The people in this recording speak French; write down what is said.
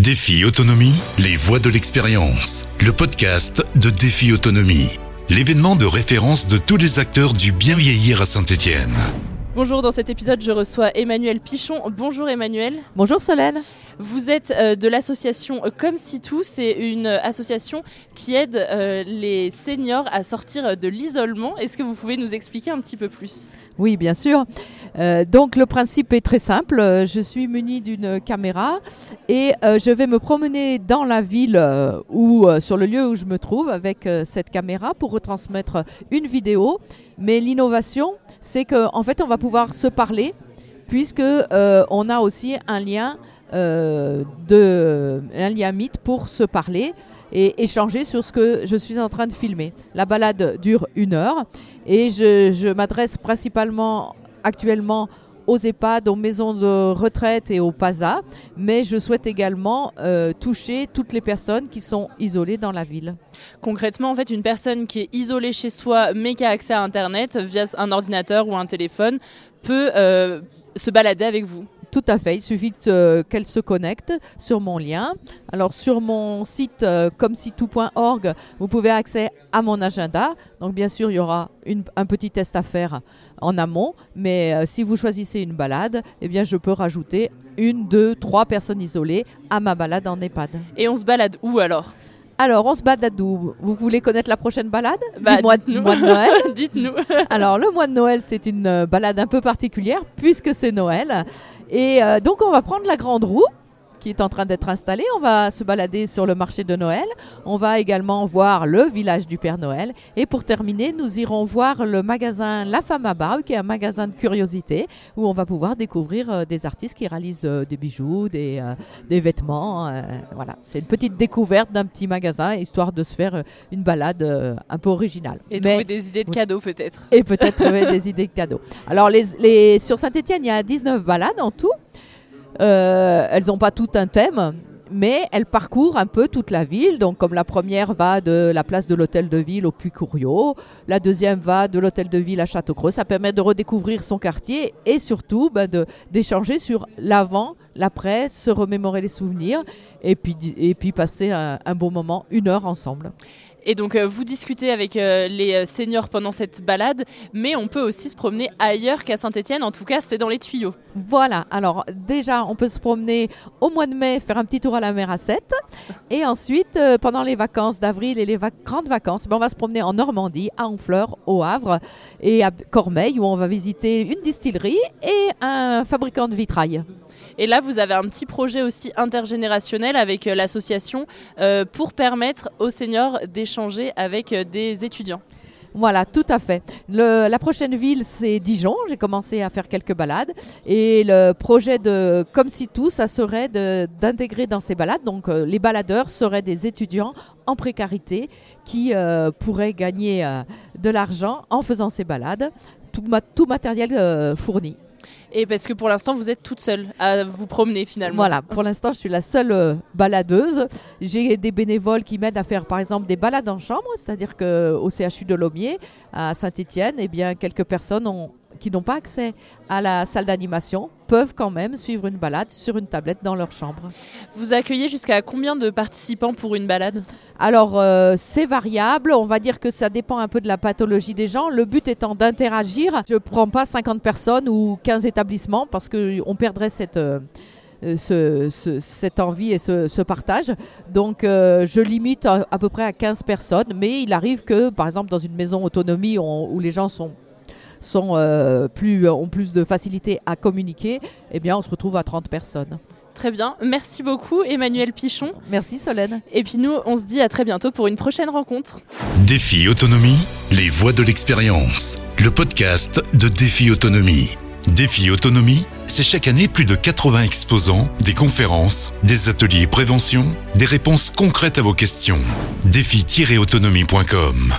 Défi Autonomie, les voix de l'expérience. Le podcast de Défi Autonomie. L'événement de référence de tous les acteurs du bien vieillir à Saint-Étienne. Bonjour, dans cet épisode, je reçois Emmanuel Pichon. Bonjour Emmanuel. Bonjour Solène. Vous êtes euh, de l'association Comme si tout, c'est une association qui aide euh, les seniors à sortir de l'isolement. Est-ce que vous pouvez nous expliquer un petit peu plus? Oui, bien sûr. Euh, donc le principe est très simple. Je suis munie d'une caméra et je vais me promener dans la ville ou sur le lieu où je me trouve avec cette caméra pour retransmettre une vidéo. Mais l'innovation, c'est qu'en fait, on va pouvoir se parler puisque on a aussi un lien euh, de, un lien mythe pour se parler et échanger sur ce que je suis en train de filmer. La balade dure une heure et je, m'adresse principalement actuellement aux EHPAD, aux maisons de retraite et aux PASA, mais je souhaite également euh, toucher toutes les personnes qui sont isolées dans la ville. Concrètement, en fait, une personne qui est isolée chez soi mais qui a accès à Internet via un ordinateur ou un téléphone peut euh, se balader avec vous. Tout à fait, il suffit euh, qu'elle se connecte sur mon lien. Alors sur mon site euh, comsitout.org, vous pouvez accéder à mon agenda. Donc bien sûr, il y aura un petit test à faire en amont, mais euh, si vous choisissez une balade, eh bien je peux rajouter une, deux, trois personnes isolées à ma balade en EHPAD. Et on se balade où alors? Alors, on se balade où? Vous voulez connaître la prochaine balade? Bah, Du mois, de Noël Dites-nous. Alors, le mois de Noël, c'est une balade un peu particulière puisque c'est Noël. Et euh, donc on va prendre la grande roue qui est en train d'être installée. On va se balader sur le marché de Noël. On va également voir le village du Père Noël. Et pour terminer, nous irons voir le magasin La Femme à Barbe, qui est un magasin de curiosité, où on va pouvoir découvrir euh, des artistes qui réalisent euh, des bijoux, des, des vêtements. voilà, c'est une petite découverte d'un petit magasin, histoire de se faire une balade un peu originale. Et trouver des idées de cadeaux peut-être. Et peut-être trouver des idées de cadeaux. Alors les, les, sur Saint-Etienne, il y a 19 balades en tout. Euh, elles n'ont pas tout un thème, mais elles parcourent un peu toute la ville. Donc, comme la première va de la place de l'hôtel de ville au Puy-Couriot, la deuxième va de l'hôtel de ville à Château-Creux. Ça permet de redécouvrir son quartier et surtout ben, d'échanger sur l'avant, l'après, se remémorer les souvenirs et puis, et puis passer un bon moment, une heure ensemble. Et donc euh, vous discutez avec euh, les euh, seniors pendant cette balade, mais on peut aussi se promener ailleurs qu'à Saint-Étienne. En tout cas, c'est dans les tuyaux. Voilà. Alors déjà, on peut se promener au mois de mai, faire un petit tour à la mer à 7. Et ensuite, pendant les vacances d'avril et les grandes vacances, ben, on va se promener en Normandie, à Honfleur, au Havre et à Cormeil, où on va visiter une distillerie et un fabricant de vitrail. Et là, vous avez un petit projet aussi intergénérationnel avec euh, l'association euh, pour permettre aux seniors d'échanger avec euh, des étudiants. Voilà, tout à fait. la prochaine ville, c'est Dijon. J'ai commencé à faire quelques balades. Et le projet de Comme si tout, ça serait d'intégrer dans ces balades. Donc, les baladeurs seraient des étudiants en précarité qui pourraient gagner de l'argent en faisant ces balades, tout, tout matériel fourni. Et parce que pour l'instant, vous êtes toute seule à vous promener finalement. Voilà, pour l'instant, je suis la seule euh, baladeuse. J'ai des bénévoles qui m'aident à faire par exemple des balades en chambre, c'est-à-dire qu'au CHU de Lomier, à Saint-Étienne, eh bien, quelques personnes ont qui n'ont pas accès à la salle d'animation peuvent quand même suivre une balade sur une tablette dans leur chambre. Vous accueillez jusqu'à combien de participants pour une balade? Alors, euh, c'est variable. On va dire que ça dépend un peu de la pathologie des gens. Le but étant d'interagir. Je ne prends pas 50 personnes ou 15 établissements parce qu'on perdrait cette... Euh, cette envie et ce, partage. Donc euh, je limite à, peu près à 15 personnes, mais il arrive que par exemple dans une maison autonomie où les gens sont sont, euh, plus, ont plus de facilité à communiquer, eh bien, on se retrouve à 30 personnes. Très bien. Merci beaucoup, Emmanuel Pichon. Merci, Solène. Et puis nous, on se dit à très bientôt pour une prochaine rencontre. Défi Autonomie, les voix de l'expérience. Le podcast de Défi Autonomie. Défi Autonomie, c'est chaque année plus de 80 exposants, des conférences, des ateliers prévention, des réponses concrètes à vos questions. Défi-autonomie.com